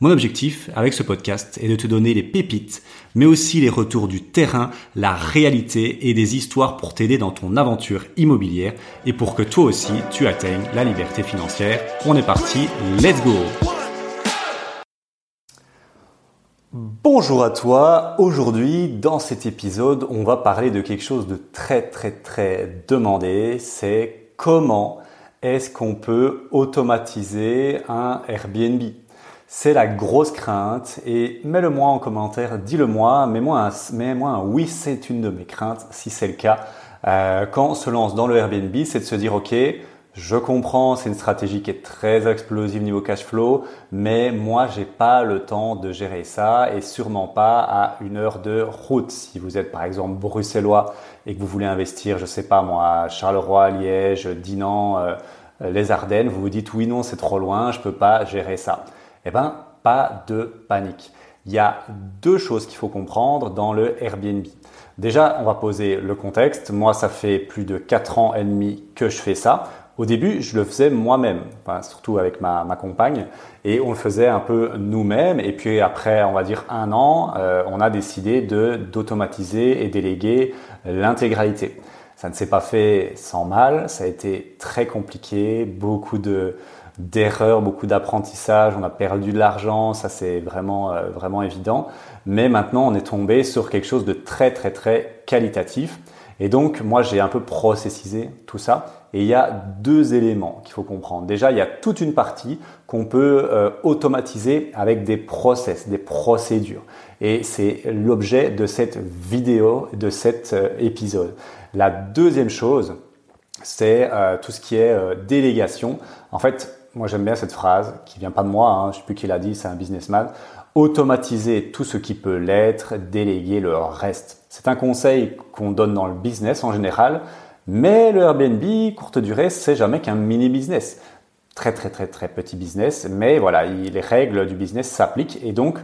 Mon objectif avec ce podcast est de te donner les pépites, mais aussi les retours du terrain, la réalité et des histoires pour t'aider dans ton aventure immobilière et pour que toi aussi tu atteignes la liberté financière. On est parti, let's go. Bonjour à toi, aujourd'hui dans cet épisode on va parler de quelque chose de très très très demandé, c'est comment est-ce qu'on peut automatiser un Airbnb? C'est la grosse crainte et mets-le moi en commentaire, dis-le moi, mets-moi un, mets moi un oui, c'est une de mes craintes si c'est le cas. Euh, quand on se lance dans le Airbnb, c'est de se dire ok, je comprends, c'est une stratégie qui est très explosive niveau cash flow, mais moi j'ai pas le temps de gérer ça et sûrement pas à une heure de route. Si vous êtes par exemple bruxellois et que vous voulez investir, je sais pas moi, Charleroi, Liège, Dinan, euh, les Ardennes, vous vous dites oui non c'est trop loin, je peux pas gérer ça. Eh bien, pas de panique. Il y a deux choses qu'il faut comprendre dans le Airbnb. Déjà, on va poser le contexte. Moi, ça fait plus de 4 ans et demi que je fais ça. Au début, je le faisais moi-même, surtout avec ma, compagne, et on le faisait un peu nous-mêmes. Et puis après, on va dire un an, euh, on a décidé de d'automatiser et déléguer l'intégralité. Ça ne s'est pas fait sans mal, ça a été très compliqué, beaucoup de, d'erreurs, beaucoup d'apprentissage, on a perdu de l'argent, ça c'est vraiment, euh, vraiment évident. Mais maintenant, on est tombé sur quelque chose de très, très, très qualitatif. Et donc, moi, j'ai un peu processisé tout ça. Et il y a deux éléments qu'il faut comprendre. Déjà, il y a toute une partie qu'on peut euh, automatiser avec des process, des procédures. Et c'est l'objet de cette vidéo, de cet euh, épisode. La deuxième chose, c'est tout ce qui est délégation. En fait, moi j'aime bien cette phrase qui vient pas de moi, hein, je sais plus qui l'a dit, c'est un businessman. Automatiser tout ce qui peut l'être, déléguer le reste. C'est un conseil qu'on donne dans le business en général, mais le Airbnb courte durée, c'est jamais qu'un mini business. Très très très très petit business, mais voilà, les règles du business s'appliquent et donc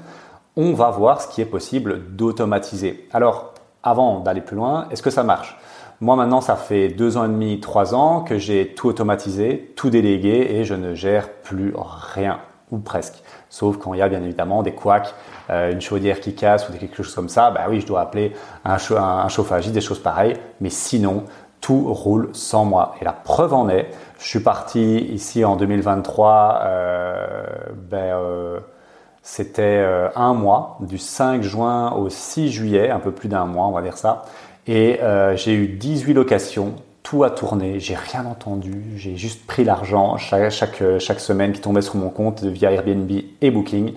on va voir ce qui est possible d'automatiser. Alors, avant d'aller plus loin, est-ce que ça marche? Moi maintenant, ça fait deux ans et demi, trois ans que j'ai tout automatisé, tout délégué et je ne gère plus rien ou presque. Sauf quand il y a bien évidemment des couacs, euh, une chaudière qui casse ou quelque chose comme ça, bah oui, je dois appeler un, un, chauffagiste, des choses pareilles. Mais sinon, tout roule sans moi. Et la preuve en est, je suis parti ici en 2023, euh, ben, euh, c'était un mois, du 5 juin au 6 juillet, un peu plus d'un mois, on va dire ça. Et euh, j'ai eu 18 locations, tout a tourné, j'ai rien entendu, j'ai juste pris l'argent chaque, chaque, semaine qui tombait sur mon compte via Airbnb et Booking.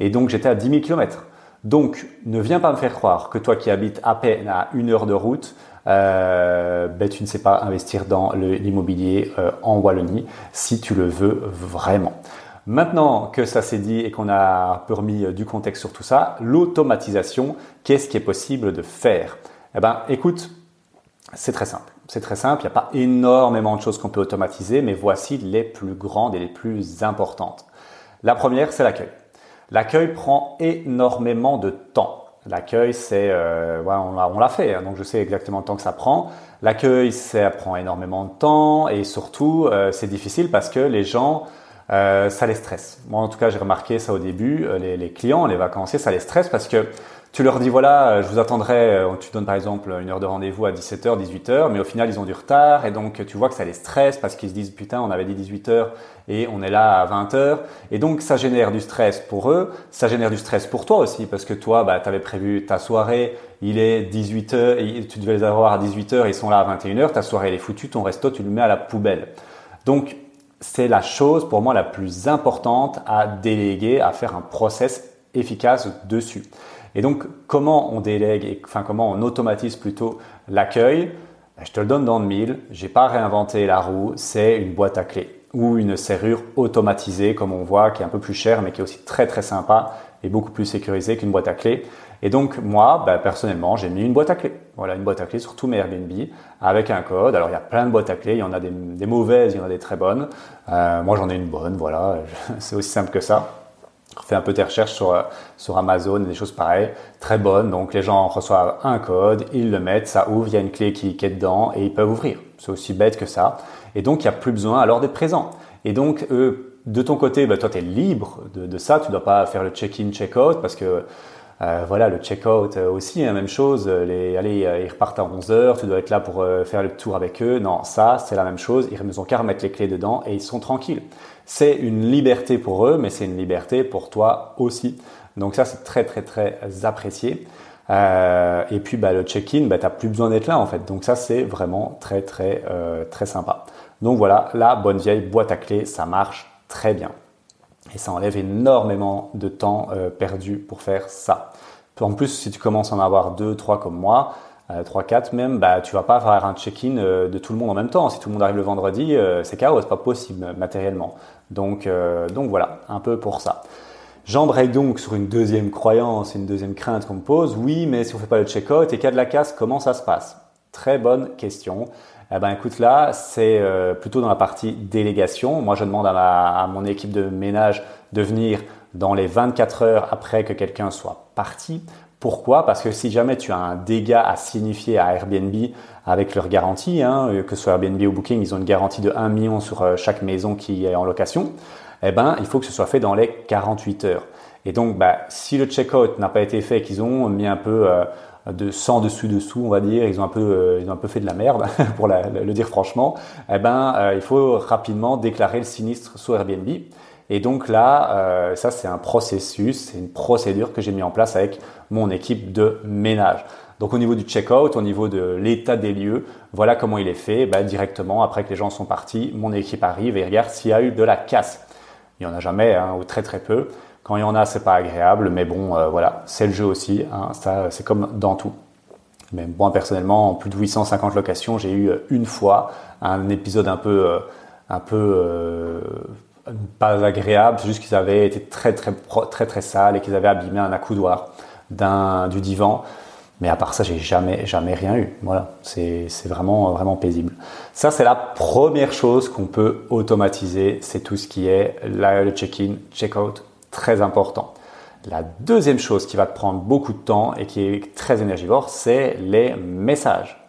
Et donc j'étais à 10 000 km. Donc ne viens pas me faire croire que toi qui habites à peine à une heure de route, euh, ben, tu ne sais pas investir dans l'immobilier euh, en Wallonie si tu le veux vraiment. Maintenant que ça s'est dit et qu'on a remis du contexte sur tout ça, l'automatisation, qu'est-ce qui est possible de faire? Eh ben, écoute, c'est très simple. C'est très simple. Il n'y a pas énormément de choses qu'on peut automatiser, mais voici les plus grandes et les plus importantes. La première, c'est l'accueil. L'accueil prend énormément de temps. L'accueil, c'est, euh, on l'a fait, hein, donc je sais exactement le temps que ça prend. L'accueil, ça prend énormément de temps et surtout, euh, c'est difficile parce que les gens, euh, ça les stresse. Moi, en tout cas, j'ai remarqué ça au début. Les, les, clients, les vacanciers, ça les stresse parce que tu leur dis voilà, euh, je vous attendrai, euh, tu donnes par exemple une heure de rendez-vous à 17h, 18h, mais au final ils ont du retard et donc tu vois que ça les stresse parce qu'ils se disent putain on avait dit 18h et on est là à 20h et donc ça génère du stress pour eux, ça génère du stress pour toi aussi parce que toi bah, tu avais prévu ta soirée, il est 18h, et tu devais les avoir à 18h, ils sont là à 21h, ta soirée elle est foutue, ton resto tu le mets à la poubelle. Donc c'est la chose pour moi la plus importante à déléguer, à faire un process efficace dessus. Et donc, comment on délègue, enfin comment on automatise plutôt l'accueil? Ben, Je te le donne dans le mille. J'ai pas réinventé la roue. C'est une boîte à clés ou une serrure automatisée, comme on voit, qui est un peu plus chère, mais qui est aussi très très sympa et beaucoup plus sécurisée qu'une boîte à clés. Et donc moi, bah, personnellement, j'ai mis une boîte à clés. Voilà, une boîte à clés sur tous mes Airbnb avec un code. Alors il y a plein de boîtes à clés, il y en a des, mauvaises, il y en a des très bonnes. Euh, moi j'en ai une bonne, voilà, c'est aussi simple que ça. Fais un peu tes recherches sur, sur Amazon et des choses pareilles, très bonnes. Donc les gens reçoivent un code, ils le mettent, ça ouvre, il y a une clé qui, est dedans et ils peuvent ouvrir. C'est aussi bête que ça. Et donc il n'y a plus besoin alors d'être présent. Et donc de ton côté, bah, toi tu es libre de, de ça, tu ne dois pas faire le check-in, check-out parce que euh, voilà, le check-out euh, aussi, la hein, même chose. Les, allez, euh, ils repartent à 11 heures, tu dois être là pour faire le tour avec eux. Non, ça, c'est la même chose. Ils ne ont qu'à remettre les clés dedans et ils sont tranquilles. C'est une liberté pour eux, mais c'est une liberté pour toi aussi. Donc ça, c'est très, très, très apprécié. et puis, bah, le check-in, bah, tu n'as plus besoin d'être là, en fait. Donc ça, c'est vraiment très, très, très sympa. Donc voilà, la bonne vieille boîte à clés, ça marche très bien. Et ça enlève énormément de temps euh, perdu pour faire ça. En plus, si tu commences à en avoir deux, trois comme moi, euh, trois, quatre même, bah, tu vas pas faire un check-in euh, de tout le monde en même temps. Si tout le monde arrive le vendredi, c'est chaos, c'est pas possible matériellement. Donc, donc voilà, un peu pour ça. J'embraye donc sur une deuxième croyance, une deuxième crainte qu'on me pose. Oui, mais si on fait pas le check-out et qu'il y a de la casse, comment ça se passe? Très bonne question. Eh ben écoute là, c'est euh, plutôt dans la partie délégation. Moi, je demande à, mon équipe de ménage de venir dans les 24 heures après que quelqu'un soit parti. Pourquoi? Parce que si jamais tu as un dégât à signifier à Airbnb avec leur garantie, hein, que ce soit Airbnb ou Booking, ils ont une garantie de 1 million sur euh, chaque maison qui est en location, eh ben, il faut que ce soit fait dans les 48 heures. Et donc, bah, si le check-out n'a pas été fait, qu'ils ont mis un peu euh, de sans dessus dessous, on va dire, ils ont un peu, euh, ils ont un peu fait de la merde, pour le dire franchement. Eh ben, euh, il faut rapidement déclarer le sinistre sur Airbnb. Et donc là, euh, ça c'est un processus, c'est une procédure que j'ai mis en place avec mon équipe de ménage. Donc au niveau du check-out, au niveau de l'état des lieux, voilà comment il est fait. Ben, directement, après que les gens sont partis, mon équipe arrive et regarde s'il y a eu de la casse. Il n'y en a jamais, hein, ou très très peu. Quand il y en a, c'est pas agréable, mais bon, euh, voilà, c'est le jeu aussi. Hein, ça, c'est comme dans tout. Mais moi, personnellement, en plus de 850 locations, j'ai eu euh, une fois un épisode un peu, euh, un peu pas agréable. C'est juste qu'ils avaient été très, très, très, très sales et qu'ils avaient abîmé un accoudoir d'un du divan. Mais à part ça, j'ai jamais, jamais rien eu. Voilà, c'est vraiment, vraiment paisible. Ça, c'est la première chose qu'on peut automatiser. C'est tout ce qui est le check-in, check-out, très important. La deuxième chose qui va te prendre beaucoup de temps et qui est très énergivore, c'est les messages.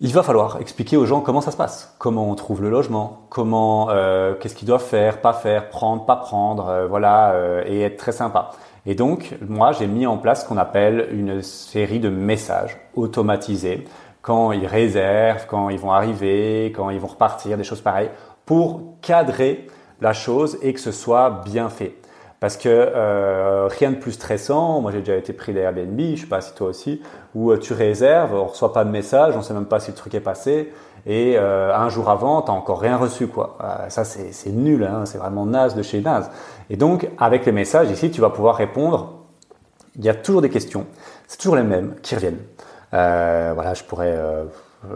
Il va falloir expliquer aux gens comment ça se passe, comment on trouve le logement, comment, euh, qu'est-ce qu'ils doivent faire, pas faire, prendre, pas prendre, euh, voilà, euh, et être très sympa. Et donc, moi, j'ai mis en place ce qu'on appelle une série de messages automatisés quand ils réservent, quand ils vont arriver, quand ils vont repartir, des choses pareilles, pour cadrer la chose et que ce soit bien fait. Parce que euh, rien de plus stressant, moi j'ai déjà été pris d'Airbnb, je sais pas si toi aussi, où euh, tu réserves, on reçoit pas de message, on sait même pas si le truc est passé, et euh, un jour avant, tu encore rien reçu. quoi. ça c'est nul, hein, c'est vraiment naze de chez naze. Et donc avec les messages ici, tu vas pouvoir répondre, il y a toujours des questions, c'est toujours les mêmes qui reviennent. voilà, je pourrais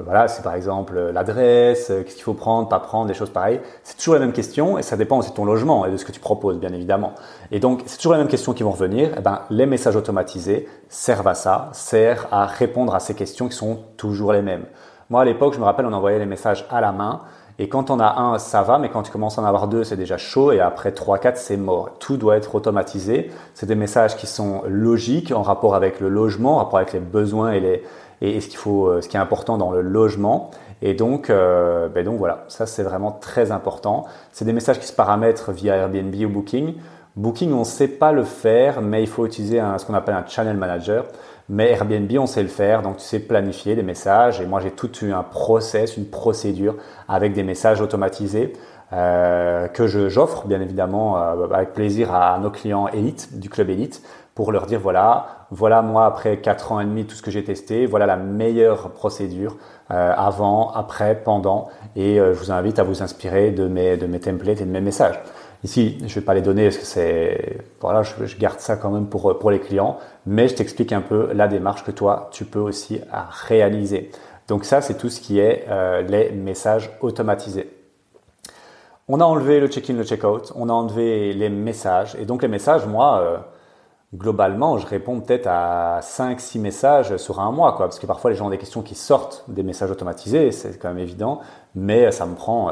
voilà, c'est par exemple euh, l'adresse, euh, qu'est-ce qu'il faut prendre, pas prendre, des choses pareilles. C'est toujours la même question et ça dépend aussi de ton logement et de ce que tu proposes, bien évidemment. Et donc, c'est toujours les mêmes questions qui vont revenir. Eh ben, les messages automatisés servent à ça, servent à répondre à ces questions qui sont toujours les mêmes. Moi, à l'époque, je me rappelle, on envoyait les messages à la main. Et quand on a un, ça va, mais quand tu commences à en avoir deux, c'est déjà chaud. Et après trois, quatre, c'est mort. Tout doit être automatisé. C'est des messages qui sont logiques en rapport avec le logement, en rapport avec les besoins et les, et, ce qu'il faut, euh, ce qui est important dans le logement. Et donc, euh, ben donc voilà, ça c'est vraiment très important. C'est des messages qui se paramètrent via Airbnb ou Booking. Booking, on ne sait pas le faire, mais il faut utiliser un, ce qu'on appelle un channel manager. Mais Airbnb, on sait le faire, donc tu sais planifier des messages. Et moi, j'ai tout un process, une procédure avec des messages automatisés euh, que j'offre bien évidemment euh, avec plaisir à nos clients élites du club élite pour leur dire voilà, voilà moi après 4 ans et demi tout ce que j'ai testé, voilà la meilleure procédure euh, avant, après, pendant et je vous invite à vous inspirer de mes, de mes templates et de mes messages. Ici, je vais pas les donner parce que c'est voilà, je, je, garde ça quand même pour pour les clients, mais je t'explique un peu la démarche que toi tu peux aussi réaliser. Donc ça, c'est tout ce qui est les messages automatisés. On a enlevé le check-in, le check-out, on a enlevé les messages. Et donc les messages, moi, euh, globalement, je réponds peut-être à 5-6 messages sur un mois, quoi, parce que parfois les gens ont des questions qui sortent des messages automatisés, c'est quand même évident, mais ça me prend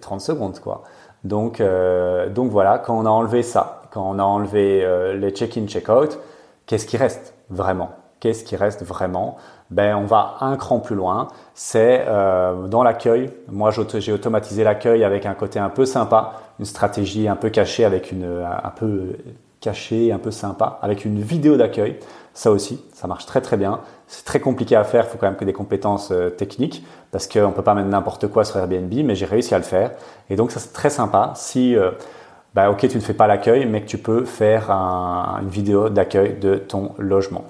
30 secondes, quoi. Donc, donc voilà, quand on a enlevé ça, quand on a enlevé les check-in, check-out, qu'est-ce qui reste vraiment? Qu'est-ce qui reste vraiment ben, on va un cran plus loin. C'est euh, dans l'accueil. Moi, j'ai automatisé l'accueil avec un côté un peu sympa, une stratégie un peu cachée avec une un peu cachée, un peu sympa, avec une vidéo d'accueil. Ça aussi, ça marche très très bien. C'est très compliqué à faire. Il faut quand même que des compétences euh, techniques parce qu'on peut pas mettre n'importe quoi sur Airbnb, mais j'ai réussi à le faire. Et donc ça c'est très sympa. Si euh, bah, ok, tu ne fais pas l'accueil, mais que tu peux faire une vidéo d'accueil de ton logement.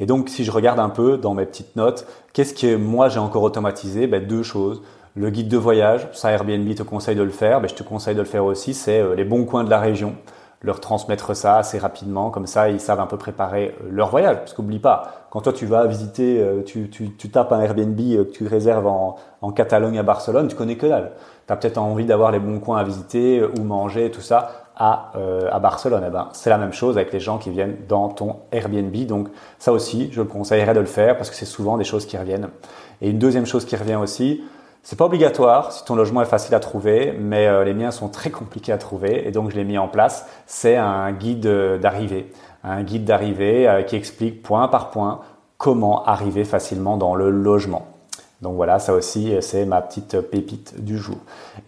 Et donc, si je regarde un peu dans mes petites notes, qu'est-ce que moi j'ai encore automatisé? Ben, Deux choses. Le guide de voyage, ça Airbnb te conseille de le faire, ben, je te conseille de le faire aussi, c'est euh, les bons coins de la région. Leur transmettre ça assez rapidement, comme ça ils savent un peu préparer euh, leur voyage. Parce qu'oublie pas, quand toi tu vas visiter, euh, tu, tu, tu tapes un Airbnb que tu réserves en, en Catalogne à Barcelone, tu connais que dalle. Tu as peut-être envie d'avoir les bons coins à visiter, ou manger, tout ça à, euh, à Barcelone. Eh ben, c'est la même chose avec les gens qui viennent dans ton Airbnb. Donc ça aussi, je conseillerais de le faire parce que c'est souvent des choses qui reviennent. Et une deuxième chose qui revient aussi, c'est pas obligatoire si ton logement est facile à trouver, mais euh, les miens sont très compliqués à trouver et donc je l'ai mis en place. C'est un guide d'arrivée, un guide d'arrivée euh, qui explique point par point comment arriver facilement dans le logement. Donc voilà, ça aussi, c'est ma petite pépite du jour.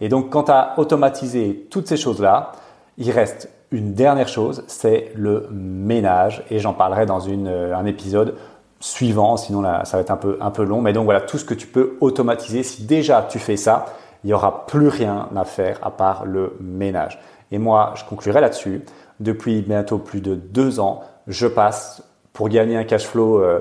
Et donc, quand tu as automatisé toutes ces choses-là, il reste une dernière chose, c'est le ménage, et j'en parlerai dans euh, un épisode suivant, sinon ça va être un peu, un peu long. Mais donc voilà, tout ce que tu peux automatiser, si déjà tu fais ça, il n'y aura plus rien à faire à part le ménage. Et moi, je conclurai là-dessus. Depuis bientôt plus de deux ans, je passe, pour gagner un cash flow euh,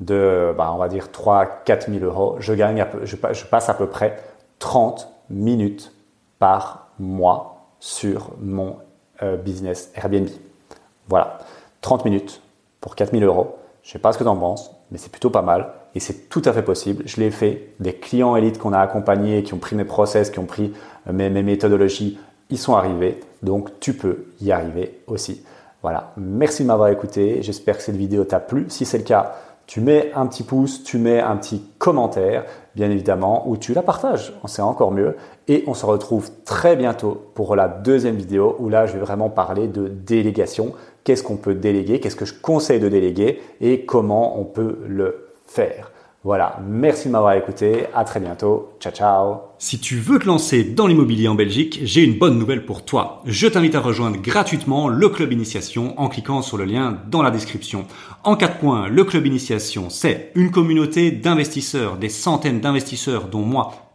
de, bah, on va dire 3 4 000 euros, je, gagne je passe à peu près 30 minutes par mois sur mon euh, business Airbnb. Voilà, 30 minutes pour 4000 euros. Je ne sais pas ce que tu en penses, mais c'est plutôt pas mal et c'est tout à fait possible. Je l'ai fait. Des clients élites qu'on a accompagnés, qui ont pris mes process, qui ont pris euh, mes, mes méthodologies, ils sont arrivés. Donc tu peux y arriver aussi. Voilà, merci de m'avoir écouté. J'espère que cette vidéo t'a plu. Si c'est le cas, tu mets un petit pouce, tu mets un petit commentaire, bien évidemment, ou tu la partages, c'est encore mieux. Et on se retrouve très bientôt pour la deuxième vidéo où là, je vais vraiment parler de délégation. Qu'est-ce qu'on peut déléguer? Qu'est-ce que je conseille de déléguer? Et comment on peut le faire? Voilà, merci de m'avoir écouté, à très bientôt, ciao ciao Si tu veux te lancer dans l'immobilier en Belgique, j'ai une bonne nouvelle pour toi. Je t'invite à rejoindre gratuitement le Club Initiation en cliquant sur le lien dans la description. En quatre points, le Club Initiation, c'est une communauté d'investisseurs, des centaines d'investisseurs dont moi